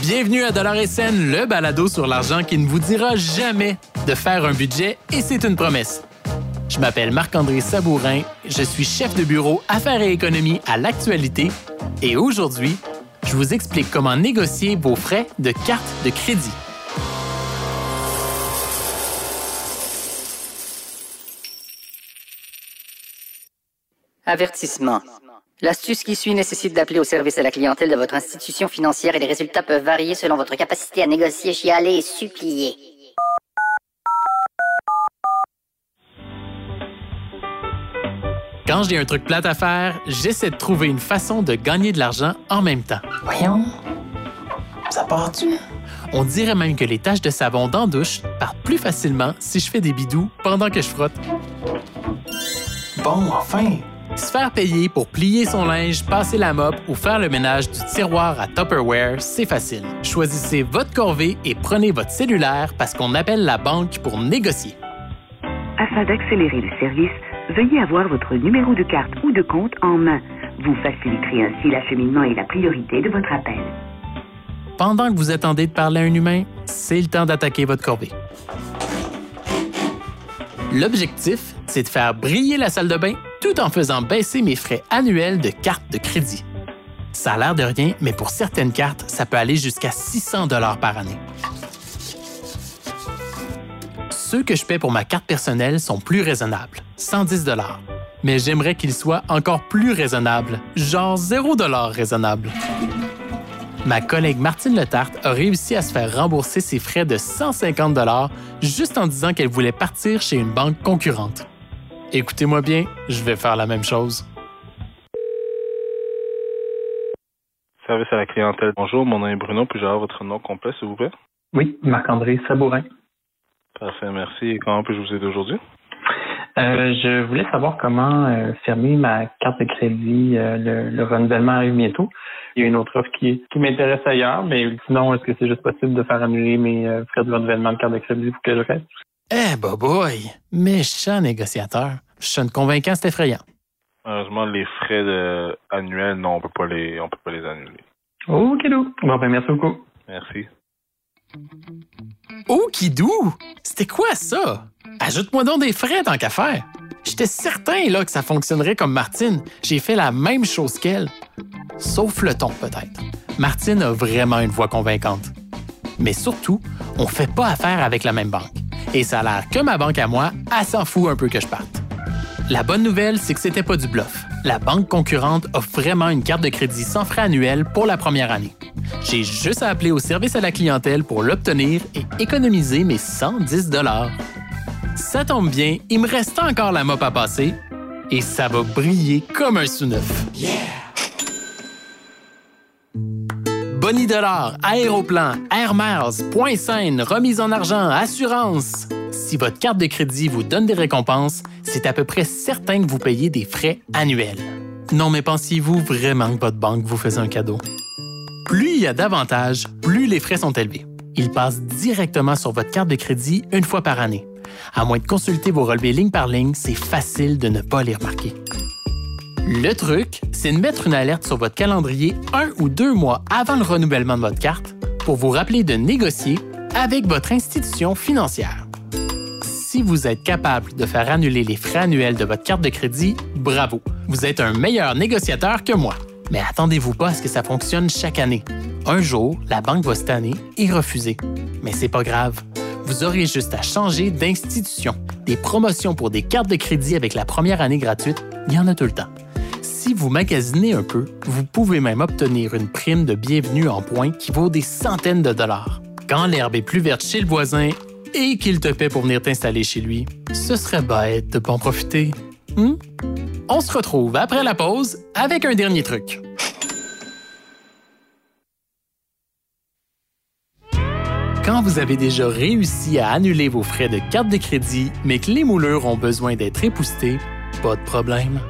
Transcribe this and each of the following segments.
Bienvenue à Dollar SN, le balado sur l'argent qui ne vous dira jamais de faire un budget et c'est une promesse. Je m'appelle Marc-André Sabourin, je suis chef de bureau Affaires et économie à l'actualité et aujourd'hui, je vous explique comment négocier vos frais de carte de crédit. Avertissement. L'astuce qui suit nécessite d'appeler au service à la clientèle de votre institution financière et les résultats peuvent varier selon votre capacité à négocier, chialer et supplier. Quand j'ai un truc plate à faire, j'essaie de trouver une façon de gagner de l'argent en même temps. Voyons. Ça part-tu? On dirait même que les taches de savon dans la douche partent plus facilement si je fais des bidous pendant que je frotte. Bon, enfin. Se faire payer pour plier son linge, passer la mop ou faire le ménage du tiroir à Tupperware, c'est facile. Choisissez votre corvée et prenez votre cellulaire parce qu'on appelle la banque pour négocier. Afin d'accélérer le service, veuillez avoir votre numéro de carte ou de compte en main. Vous faciliterez ainsi l'acheminement et la priorité de votre appel. Pendant que vous attendez de parler à un humain, c'est le temps d'attaquer votre corvée. L'objectif, c'est de faire briller la salle de bain tout en faisant baisser mes frais annuels de carte de crédit. Ça a l'air de rien, mais pour certaines cartes, ça peut aller jusqu'à 600 dollars par année. Ceux que je paie pour ma carte personnelle sont plus raisonnables, 110 dollars. Mais j'aimerais qu'ils soient encore plus raisonnables, genre 0 dollar raisonnable. Ma collègue Martine Letarte a réussi à se faire rembourser ses frais de 150 dollars juste en disant qu'elle voulait partir chez une banque concurrente. Écoutez-moi bien, je vais faire la même chose. Service à la clientèle. Bonjour, mon nom est Bruno. Puis-je avoir votre nom complet, s'il vous plaît? Oui, Marc-André Sabourin. Parfait, merci. Et comment puis-je vous aider aujourd'hui? Euh, je voulais savoir comment euh, fermer ma carte de crédit. Euh, le, le renouvellement arrive bientôt. Il y a une autre offre qui, qui m'intéresse ailleurs, mais sinon, est-ce que c'est juste possible de faire annuler mes euh, frais de renouvellement de carte de crédit pour que je reste? Eh, boy, méchant négociateur. Je suis convaincant, c'est effrayant. Malheureusement, les frais de... annuels, non, on peut pas les, on peut pas les annuler. OK, Bon, ben, merci beaucoup. Merci. Oh, Kidou! C'était quoi ça? Ajoute-moi donc des frais tant qu'à faire. J'étais certain là que ça fonctionnerait comme Martine. J'ai fait la même chose qu'elle. Sauf le ton, peut-être. Martine a vraiment une voix convaincante. Mais surtout, on fait pas affaire avec la même banque. Et ça a l'air que ma banque à moi, elle s'en fout un peu que je parte. La bonne nouvelle, c'est que c'était pas du bluff. La banque concurrente offre vraiment une carte de crédit sans frais annuels pour la première année. J'ai juste à appeler au service à la clientèle pour l'obtenir et économiser mes 110 dollars. Ça tombe bien, il me reste encore la mop à passer et ça va briller comme un sous-neuf. Boni Dollar, Aéroplan, Air Miles, Point Saine, remise en argent, assurance. Si votre carte de crédit vous donne des récompenses, c'est à peu près certain que vous payez des frais annuels. Non, mais pensiez-vous vraiment que votre banque vous faisait un cadeau? Plus il y a d'avantages, plus les frais sont élevés. Ils passent directement sur votre carte de crédit une fois par année. À moins de consulter vos relevés ligne par ligne, c'est facile de ne pas les remarquer. Le truc, c'est de mettre une alerte sur votre calendrier un ou deux mois avant le renouvellement de votre carte pour vous rappeler de négocier avec votre institution financière. Vous êtes capable de faire annuler les frais annuels de votre carte de crédit, bravo, vous êtes un meilleur négociateur que moi. Mais attendez-vous pas à ce que ça fonctionne chaque année. Un jour, la banque va se et refuser. Mais c'est pas grave. Vous aurez juste à changer d'institution. Des promotions pour des cartes de crédit avec la première année gratuite, il y en a tout le temps. Si vous magasinez un peu, vous pouvez même obtenir une prime de bienvenue en points qui vaut des centaines de dollars. Quand l'herbe est plus verte chez le voisin et qu'il te paie pour venir t'installer chez lui, ce serait bête de pas en profiter. Hmm? On se retrouve après la pause avec un dernier truc. Quand vous avez déjà réussi à annuler vos frais de carte de crédit, mais que les moulures ont besoin d'être époustés, pas de problème.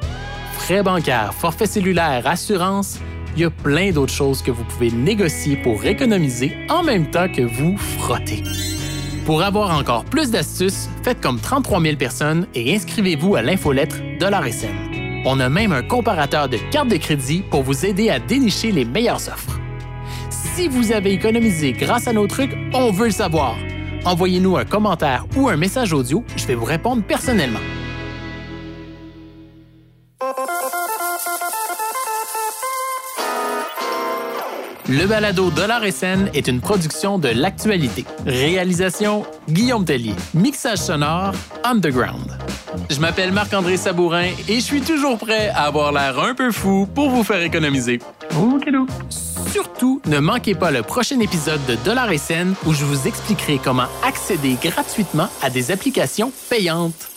Frais bancaires, forfait cellulaire, assurance, il y a plein d'autres choses que vous pouvez négocier pour économiser en même temps que vous frottez. Pour avoir encore plus d'astuces, faites comme 33 000 personnes et inscrivez-vous à l'infolettre SN. On a même un comparateur de cartes de crédit pour vous aider à dénicher les meilleures offres. Si vous avez économisé grâce à nos trucs, on veut le savoir. Envoyez-nous un commentaire ou un message audio, je vais vous répondre personnellement. Le balado Dollar et scène est une production de l'actualité. Réalisation Guillaume Tellier. Mixage sonore Underground. Je m'appelle Marc-André Sabourin et je suis toujours prêt à avoir l'air un peu fou pour vous faire économiser. Surtout, ne manquez pas le prochain épisode de Dollar et scène où je vous expliquerai comment accéder gratuitement à des applications payantes.